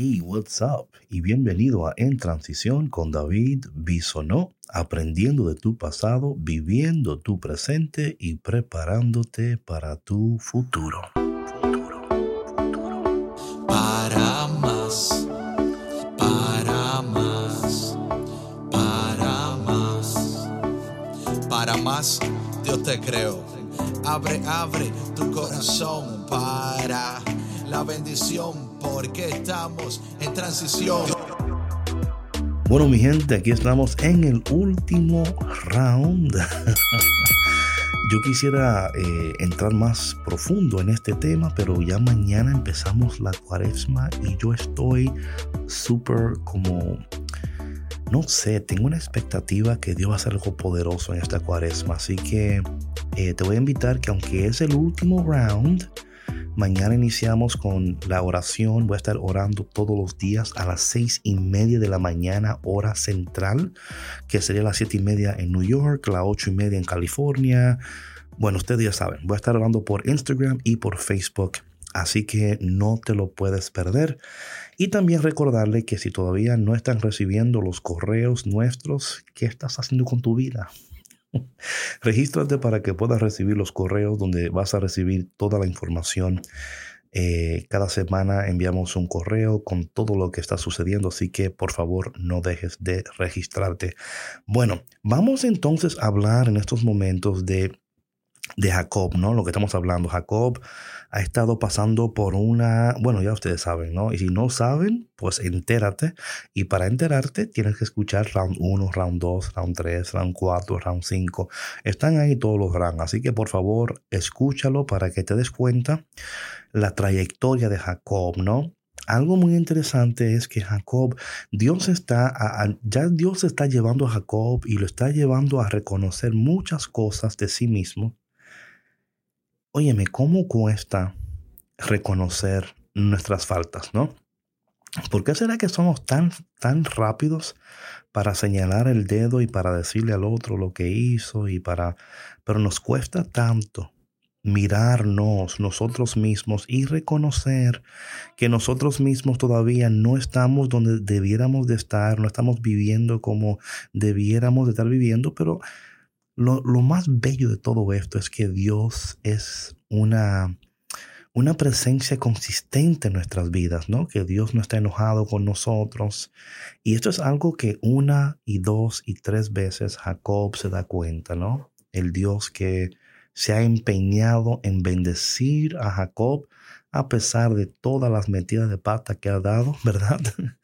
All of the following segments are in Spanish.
Hey, what's up? Y bienvenido a En Transición con David Bisonó, aprendiendo de tu pasado, viviendo tu presente y preparándote para tu futuro. Futuro, futuro. Para más, para más, para más, para más, Dios te creo. Abre, abre tu corazón para la bendición porque estamos en transición. Bueno, mi gente, aquí estamos en el último round. Yo quisiera eh, entrar más profundo en este tema, pero ya mañana empezamos la cuaresma y yo estoy súper como, no sé, tengo una expectativa que Dios va a hacer algo poderoso en esta cuaresma. Así que eh, te voy a invitar que aunque es el último round, Mañana iniciamos con la oración. Voy a estar orando todos los días a las seis y media de la mañana, hora central, que sería las siete y media en New York, las ocho y media en California. Bueno, ustedes ya saben, voy a estar orando por Instagram y por Facebook. Así que no te lo puedes perder. Y también recordarle que si todavía no están recibiendo los correos nuestros, ¿qué estás haciendo con tu vida? Regístrate para que puedas recibir los correos donde vas a recibir toda la información. Eh, cada semana enviamos un correo con todo lo que está sucediendo, así que por favor no dejes de registrarte. Bueno, vamos entonces a hablar en estos momentos de de Jacob, ¿no? Lo que estamos hablando. Jacob ha estado pasando por una, bueno, ya ustedes saben, ¿no? Y si no saben, pues entérate. Y para enterarte tienes que escuchar round 1, round 2, round 3, round 4, round 5. Están ahí todos los rounds. Así que por favor, escúchalo para que te des cuenta la trayectoria de Jacob, ¿no? Algo muy interesante es que Jacob, Dios está, ya Dios está llevando a Jacob y lo está llevando a reconocer muchas cosas de sí mismo Óyeme, ¿cómo cuesta reconocer nuestras faltas, no? ¿Por qué será que somos tan, tan rápidos para señalar el dedo y para decirle al otro lo que hizo y para... Pero nos cuesta tanto mirarnos nosotros mismos y reconocer que nosotros mismos todavía no estamos donde debiéramos de estar, no estamos viviendo como debiéramos de estar viviendo, pero lo, más bello de todo esto es que Dios es una, una presencia consistente en nuestras vidas, ¿no? Que Dios no está enojado con nosotros. Y esto es algo que una y dos y tres veces Jacob se da cuenta, ¿no? El Dios que se ha empeñado en bendecir a Jacob a pesar de todas las metidas de pata que ha dado, ¿verdad?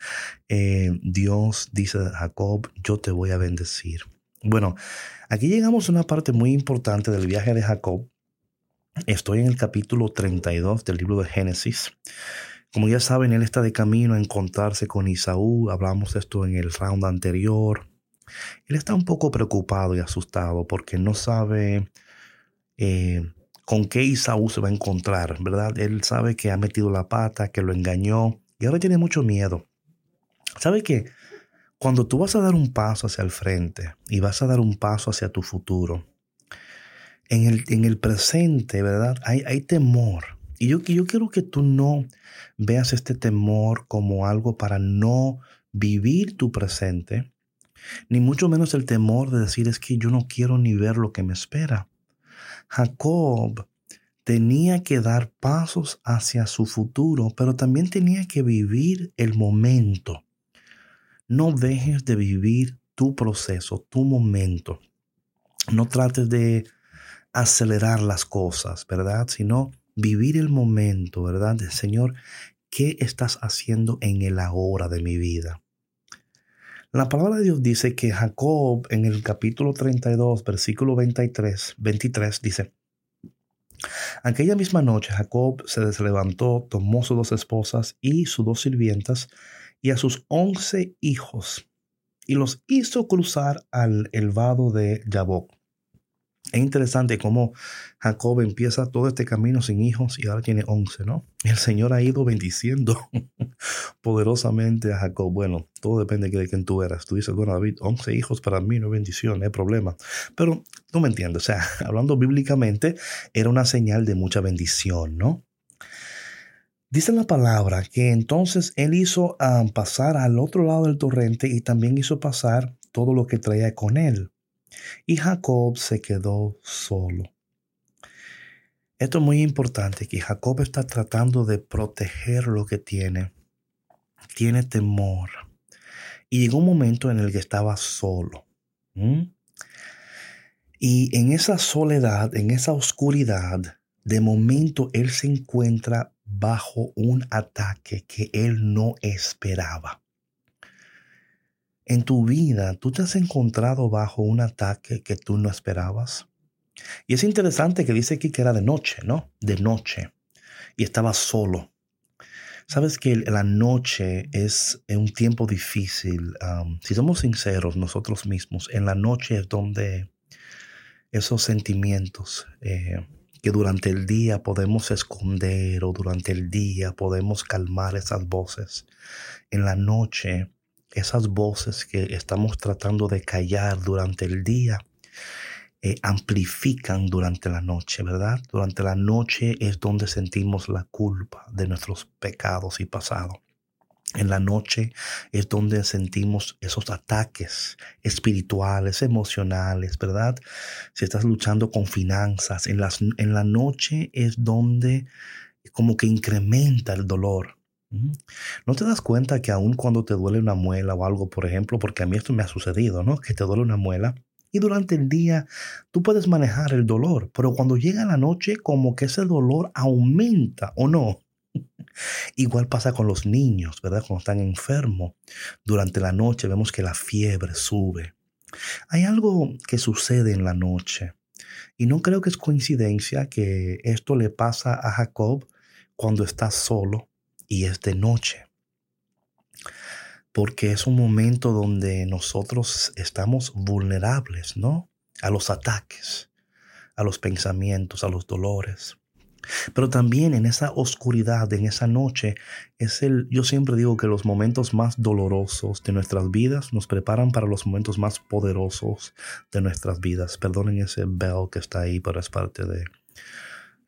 Eh, Dios dice a Jacob, yo te voy a bendecir. Bueno, aquí llegamos a una parte muy importante del viaje de Jacob. Estoy en el capítulo 32 del libro de Génesis. Como ya saben, él está de camino a encontrarse con Isaú. Hablamos esto en el round anterior. Él está un poco preocupado y asustado porque no sabe eh, con qué Isaú se va a encontrar, ¿verdad? Él sabe que ha metido la pata, que lo engañó y ahora tiene mucho miedo. ¿Sabe qué? Cuando tú vas a dar un paso hacia el frente y vas a dar un paso hacia tu futuro, en el, en el presente, ¿verdad? Hay, hay temor. Y yo, yo quiero que tú no veas este temor como algo para no vivir tu presente, ni mucho menos el temor de decir es que yo no quiero ni ver lo que me espera. Jacob tenía que dar pasos hacia su futuro, pero también tenía que vivir el momento. No dejes de vivir tu proceso, tu momento. No trates de acelerar las cosas, ¿verdad? Sino vivir el momento, ¿verdad? Señor, ¿qué estás haciendo en el ahora de mi vida? La palabra de Dios dice que Jacob en el capítulo 32, versículo 23, 23 dice, Aquella misma noche Jacob se levantó, tomó sus dos esposas y sus dos sirvientas y a sus once hijos, y los hizo cruzar al el vado de Jaboc. Es interesante cómo Jacob empieza todo este camino sin hijos y ahora tiene once, ¿no? El Señor ha ido bendiciendo poderosamente a Jacob. Bueno, todo depende de quién tú eras. Tú dices, bueno, David, once hijos para mí no es bendición, no hay problema. Pero tú me entiendes, o sea, hablando bíblicamente, era una señal de mucha bendición, ¿no? Dice la palabra que entonces él hizo um, pasar al otro lado del torrente y también hizo pasar todo lo que traía con él. Y Jacob se quedó solo. Esto es muy importante, que Jacob está tratando de proteger lo que tiene. Tiene temor. Y llegó un momento en el que estaba solo. Y en esa soledad, en esa oscuridad, de momento él se encuentra bajo un ataque que él no esperaba. En tu vida, ¿tú te has encontrado bajo un ataque que tú no esperabas? Y es interesante que dice aquí que era de noche, ¿no? De noche. Y estaba solo. Sabes que la noche es un tiempo difícil. si somos sinceros nosotros mismos, en la noche es donde esos sentimientos, eh, que durante el día podemos esconder o durante el día podemos calmar esas voces. En la noche, esas voces que estamos tratando de callar durante el día, eh, amplifican durante la noche, ¿verdad? Durante la noche es donde sentimos la culpa de nuestros pecados y pasado. En la noche es donde sentimos esos ataques espirituales, emocionales, ¿verdad? Si estás luchando con finanzas, en, las, en la noche es donde como que incrementa el dolor. ¿No te das cuenta que aun cuando te duele una muela o algo, por ejemplo, porque a mí esto me ha sucedido, ¿no? Que te duele una muela y durante el día tú puedes manejar el dolor, pero cuando llega la noche como que ese dolor aumenta o no. Igual pasa con los niños, ¿verdad? Cuando están enfermos, durante la noche vemos que la fiebre sube. Hay algo que sucede en la noche y no creo que es coincidencia que esto le pasa a Jacob cuando está solo y es de noche. Porque es un momento donde nosotros estamos vulnerables, ¿no? A los ataques, a los pensamientos, a los dolores. Pero también en esa oscuridad, en esa noche, es el, yo siempre digo que los momentos más dolorosos de nuestras vidas nos preparan para los momentos más poderosos de nuestras vidas. Perdonen ese bell que está ahí, pero es parte de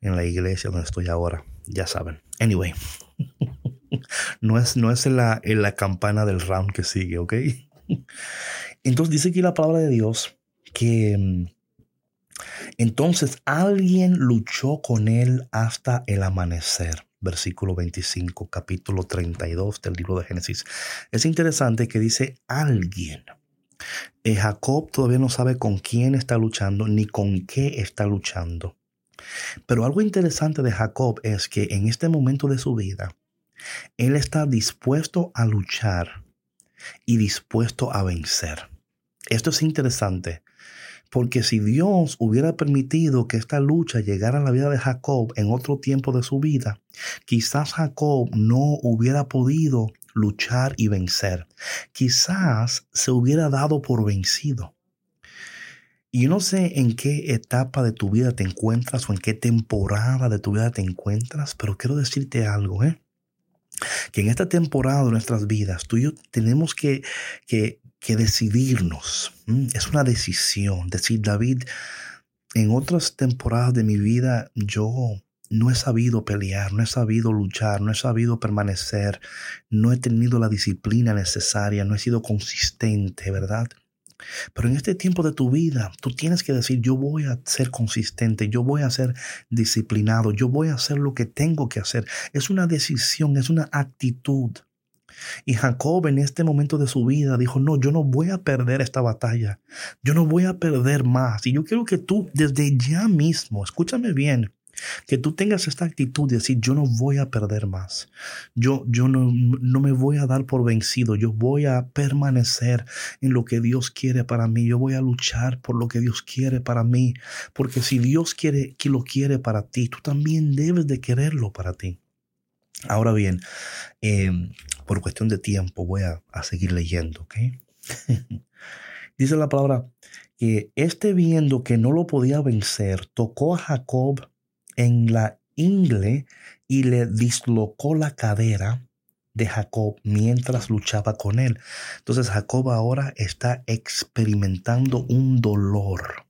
en la iglesia donde estoy ahora. Ya saben. Anyway, no es, no es la, en la campana del round que sigue, ¿ok? Entonces dice aquí la palabra de Dios que mm, entonces alguien luchó con él hasta el amanecer. Versículo 25, capítulo 32 del libro de Génesis. Es interesante que dice alguien. Eh, Jacob todavía no sabe con quién está luchando ni con qué está luchando. Pero algo interesante de Jacob es que en este momento de su vida, él está dispuesto a luchar y dispuesto a vencer. Esto es interesante porque si Dios hubiera permitido que esta lucha llegara a la vida de Jacob en otro tiempo de su vida, quizás Jacob no hubiera podido luchar y vencer. Quizás se hubiera dado por vencido. Y yo no sé en qué etapa de tu vida te encuentras o en qué temporada de tu vida te encuentras, pero quiero decirte algo, ¿eh? Que en esta temporada de nuestras vidas, tú y yo tenemos que, que que decidirnos. Es una decisión. Decir, David, en otras temporadas de mi vida yo no he sabido pelear, no he sabido luchar, no he sabido permanecer, no he tenido la disciplina necesaria, no he sido consistente, ¿verdad? Pero en este tiempo de tu vida, tú tienes que decir, yo voy a ser consistente, yo voy a ser disciplinado, yo voy a hacer lo que tengo que hacer. Es una decisión, es una actitud. Y Jacob en este momento de su vida dijo, no, yo no voy a perder esta batalla, yo no voy a perder más. Y yo quiero que tú desde ya mismo, escúchame bien, que tú tengas esta actitud de decir, yo no voy a perder más. Yo, yo no, no, me voy a dar por vencido. Yo voy a permanecer en lo que Dios quiere para mí. Yo voy a luchar por lo que Dios quiere para mí. Porque si Dios quiere que lo quiere para ti, tú también debes de quererlo para ti. Ahora bien, em, por cuestión de tiempo voy a, seguir leyendo, ¿ok? Dice la palabra que este viendo que no lo podía vencer, tocó a Jacob en la ingle y le dislocó la cadera de Jacob mientras luchaba con él. Entonces Jacob ahora está experimentando un dolor.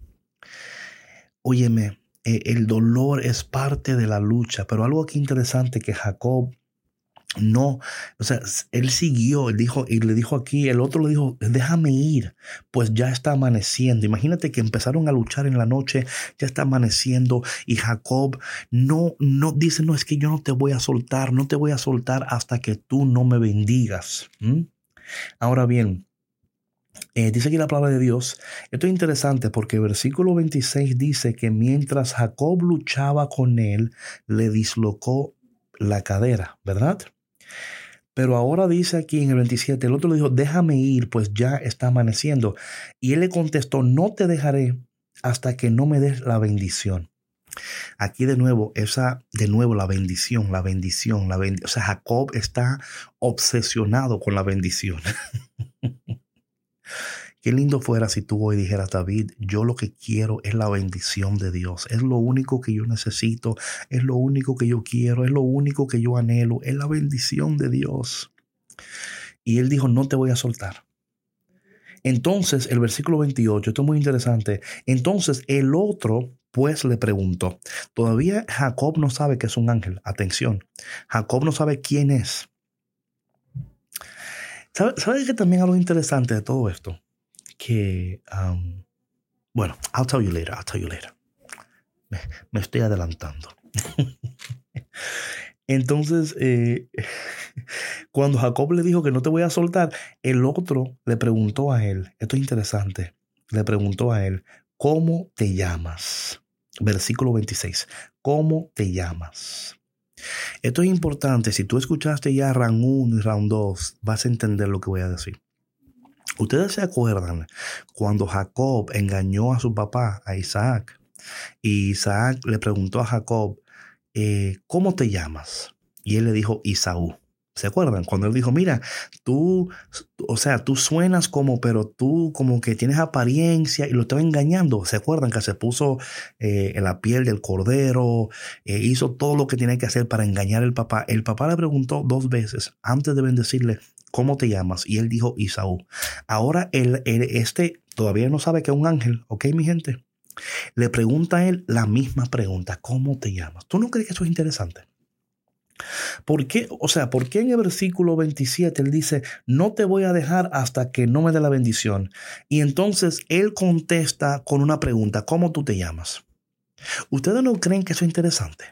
Óyeme, eh, el dolor es parte de la lucha, pero algo aquí interesante que Jacob no, o sea, él siguió, él dijo, y le dijo aquí, el otro le dijo, déjame ir, pues ya está amaneciendo. Imagínate que empezaron a luchar en la noche, ya está amaneciendo, y Jacob no, no, dice, no, es que yo no te voy a soltar, no te voy a soltar hasta que tú no me bendigas. Ahora bien, eh, dice aquí la palabra de Dios. Esto es interesante porque versículo 26 dice que mientras Jacob luchaba con él, le dislocó la cadera, ¿verdad? Pero ahora dice aquí en el 27, el otro le dijo, déjame ir, pues ya está amaneciendo. Y él le contestó, no te dejaré hasta que no me des la bendición. Aquí de nuevo, esa, de nuevo la bendición, la bendición, la bendición. O sea, Jacob está obsesionado con la bendición. Qué lindo fuera si tú hoy dijeras, David, yo lo que quiero es la bendición de Dios. Es lo único que yo necesito, es lo único que yo quiero, es lo único que yo anhelo, es la bendición de Dios. Y él dijo, no te voy a soltar. Entonces, el versículo 28, esto es muy interesante. Entonces, el otro pues le preguntó. Todavía Jacob no sabe que es un ángel. Atención, Jacob no sabe quién es. ¿Sabes sabe que también algo interesante de todo esto? Que, bueno, I'll tell you later, I'll tell you later. Me, estoy adelantando. Entonces, eh, cuando Jacob le dijo que no te voy a soltar, el otro le preguntó a él, esto es interesante, le preguntó a él, ¿cómo te llamas? Versículo 26, ¿cómo te llamas? Esto es importante, si tú escuchaste ya round 1 y round 2, vas a entender lo que voy a decir. Ustedes se acuerdan cuando Jacob engañó a su papá, a Isaac, y Isaac le preguntó a Jacob, eh, ¿cómo te llamas? Y él le dijo, Isaú. ¿Se acuerdan? Cuando él dijo, mira, tú, o sea, tú suenas como, pero tú como que tienes apariencia y lo estaba engañando. ¿Se acuerdan que se puso eh, en la piel del cordero? Eh, hizo todo lo que tenía que hacer para engañar al papá. El papá le preguntó dos veces antes de bendecirle, ¿cómo te llamas? Y él dijo Isaú. Ahora él, este todavía no sabe que es un ángel, ¿ok, mi gente? Le pregunta a él la misma pregunta, ¿cómo te llamas? ¿Tú no crees que eso es interesante? ¿Por qué? O sea, ¿por qué en el versículo 27 él dice, no te voy a dejar hasta que no me dé la bendición? Y entonces él contesta con una pregunta, ¿cómo tú te llamas? ¿Ustedes no creen que eso es interesante?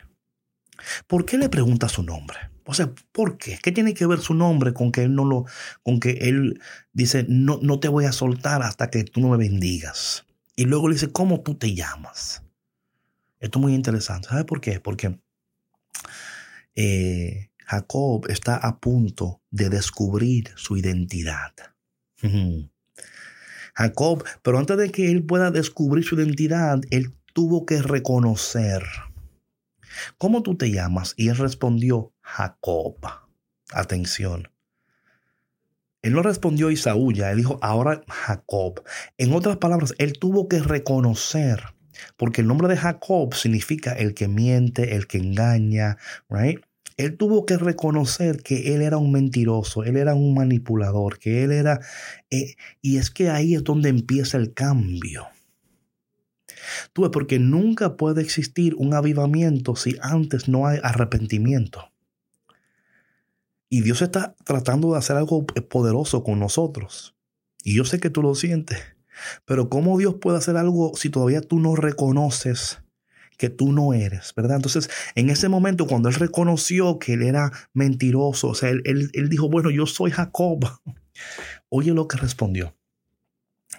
¿Por qué le pregunta su nombre? O sea, ¿por qué? ¿Qué tiene que ver su nombre con que él no lo, con que él dice, no, no te voy a soltar hasta que tú no me bendigas? Y luego le dice, ¿cómo tú te llamas? Esto es muy interesante. ¿Sabe por qué? Porque eh, Jacob está a punto de descubrir su identidad. Jacob, pero antes de que él pueda descubrir su identidad, él tuvo que reconocer ¿Cómo tú te llamas? Y él respondió, Jacob. Atención. Él no respondió Isaú ya, él dijo ahora Jacob. En otras palabras, él tuvo que reconocer, porque el nombre de Jacob significa el que miente, el que engaña, right? Él tuvo que reconocer que él era un mentiroso, él era un manipulador, que él era... Eh, y es que ahí es donde empieza el cambio. Tú porque nunca puede existir un avivamiento si antes no hay arrepentimiento. Y Dios está tratando de hacer algo poderoso con nosotros. Y yo sé que tú lo sientes. Pero ¿cómo Dios puede hacer algo si todavía tú no reconoces que tú no eres, ¿verdad? Entonces, en ese momento, cuando él reconoció que él era mentiroso, o sea, él, él dijo, bueno, yo soy Jacob. Oye lo que respondió.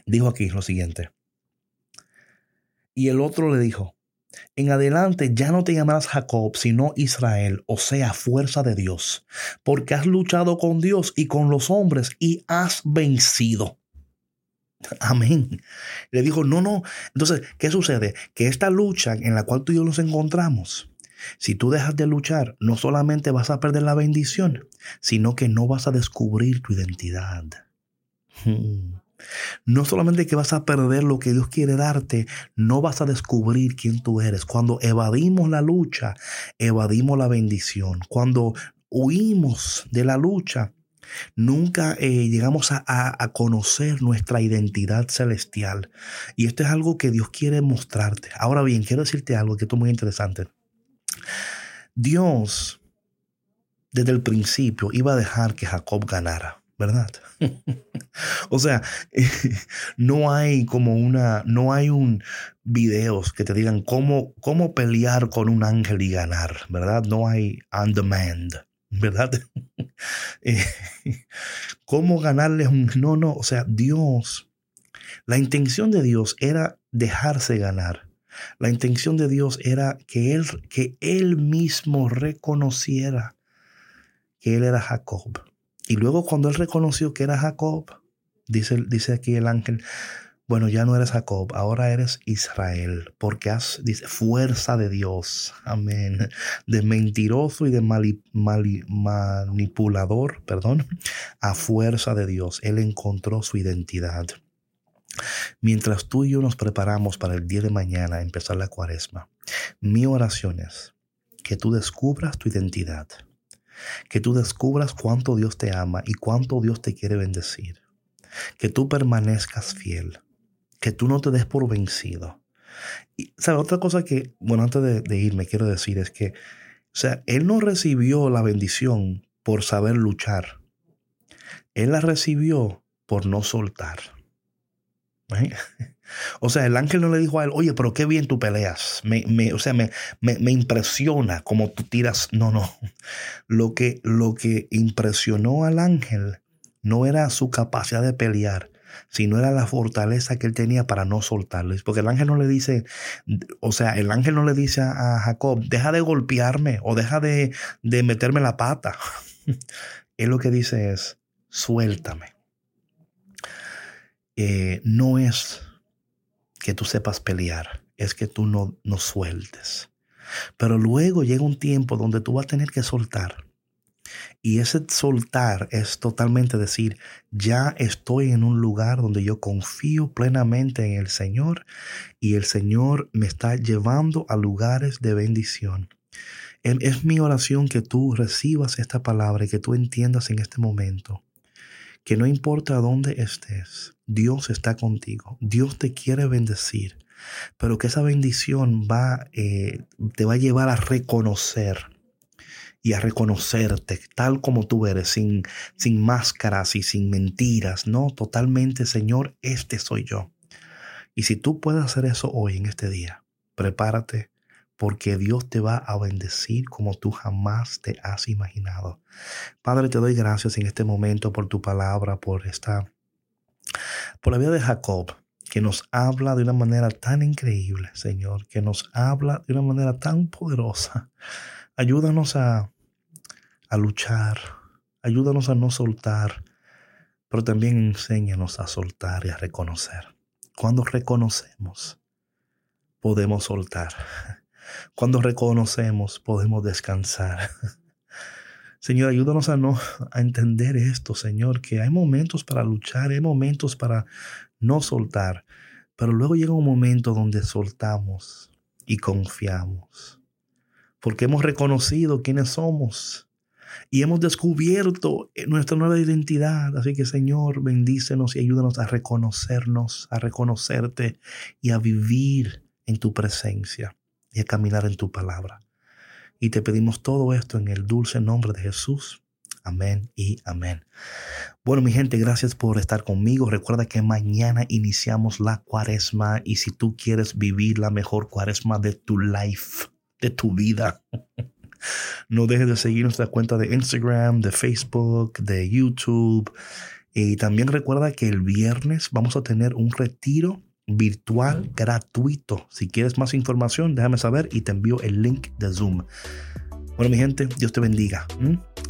Dijo aquí lo siguiente. Y el otro le dijo, en adelante ya no te llamarás Jacob, sino Israel, o sea, fuerza de Dios, porque has luchado con Dios y con los hombres y has vencido. Amén. Le dijo, no, no. Entonces, ¿qué sucede? Que esta lucha en la cual tú y yo nos encontramos, si tú dejas de luchar, no solamente vas a perder la bendición, sino que no vas a descubrir tu identidad. Hmm. No solamente que vas a perder lo que Dios quiere darte, no vas a descubrir quién tú eres. Cuando evadimos la lucha, evadimos la bendición. Cuando huimos de la lucha, nunca eh, llegamos a, a, conocer nuestra identidad celestial. Y esto es algo que Dios quiere mostrarte. Ahora bien, quiero decirte algo que esto es muy interesante. Dios desde el principio iba a dejar que Jacob ganara, ¿verdad? o sea, no hay como una, no hay un videos que te digan cómo, cómo pelear con un ángel y ganar, ¿verdad? No hay on demand, ¿verdad? Eh, ¿Cómo ganarles un... No, no, o sea, Dios, la intención de Dios era dejarse ganar. La intención de Dios era que él, que él mismo reconociera que él era Jacob. Y luego cuando él reconoció que era Jacob, dice, dice aquí el ángel, bueno, ya no eres Jacob, ahora eres Israel, porque has, dice, fuerza de Dios, amén, de mentiroso y de manipulador, perdón, a fuerza de Dios. Él encontró su identidad. Mientras tú y yo nos preparamos para el día de mañana empezar la cuaresma, mi oración es que tú descubras tu identidad, que tú descubras cuánto Dios te ama y cuánto Dios te quiere bendecir, que tú permanezcas fiel, que tú no te des por vencido. Y, ¿sabe? Otra cosa que, bueno, antes de, irme quiero decir es que, o sea, Él no recibió la bendición por saber luchar. Él la recibió por no soltar. O sea, el ángel no le dijo a él, oye, pero qué bien tú peleas. Me, me, o sea, me, me, impresiona como tú tiras. No, no. Lo que, lo que impresionó al ángel no era su capacidad de pelear, sino era la fortaleza que él tenía para no soltarles. Porque el ángel no le dice, o sea, el ángel no le dice a Jacob, deja de golpearme o deja de, de meterme la pata. él lo que dice es, suéltame eh, no es que tú sepas pelear, es que tú no, no sueltes. Pero luego llega un tiempo donde tú vas a tener que soltar. Y ese soltar es totalmente decir, ya estoy en un lugar donde yo confío plenamente en el Señor y el Señor me está llevando a lugares de bendición. Es mi oración que tú recibas esta palabra y que tú entiendas en este momento que no importa dónde estés, Dios está contigo, Dios te quiere bendecir, pero que esa bendición va, eh, te va a llevar a reconocer y a reconocerte tal como tú eres, sin, sin máscaras y sin mentiras, no, totalmente, Señor, este soy yo. Y si tú puedes hacer eso hoy, en este día, prepárate porque Dios te va a bendecir como tú jamás te has imaginado. Padre, te doy gracias en este momento por tu palabra, por esta, por la vida de Jacob, que nos habla de una manera tan increíble, Señor, que nos habla de una manera tan poderosa. Ayúdanos a, a luchar, ayúdanos a no soltar, pero también enséñanos a soltar y a reconocer. Cuando reconocemos, podemos soltar. Cuando reconocemos, podemos descansar. Señor, ayúdanos a no a entender esto, Señor, que hay momentos para luchar, hay momentos para no soltar, pero luego llega un momento donde soltamos y confiamos, porque hemos reconocido quiénes somos y hemos descubierto nuestra nueva identidad. Así que, Señor, bendícenos y ayúdanos a reconocernos, a reconocerte y a vivir en tu presencia y a caminar en tu palabra. Y te pedimos todo esto en el dulce nombre de Jesús. Amén y amén. Bueno, mi gente, gracias por estar conmigo. Recuerda que mañana iniciamos la cuaresma y si tú quieres vivir la mejor cuaresma de tu life, de tu vida, no dejes de seguir nuestra cuenta de Instagram, de Facebook, de YouTube. Y también recuerda que el viernes vamos a tener un retiro virtual gratuito. Si quieres más información, déjame saber y te envío el link de Zoom. Bueno, mi gente, Dios te bendiga.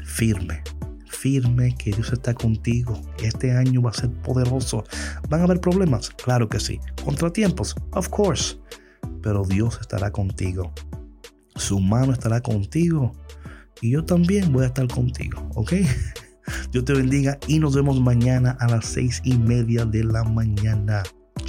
Firme, firme que Dios está contigo. Este año va a ser poderoso. ¿Van a haber problemas? Claro que sí. Contratiempos, of course. Pero Dios estará contigo. Su mano estará contigo. Y yo también voy a estar contigo, ¿ok? Dios te bendiga y nos vemos mañana a las seis y media de la mañana.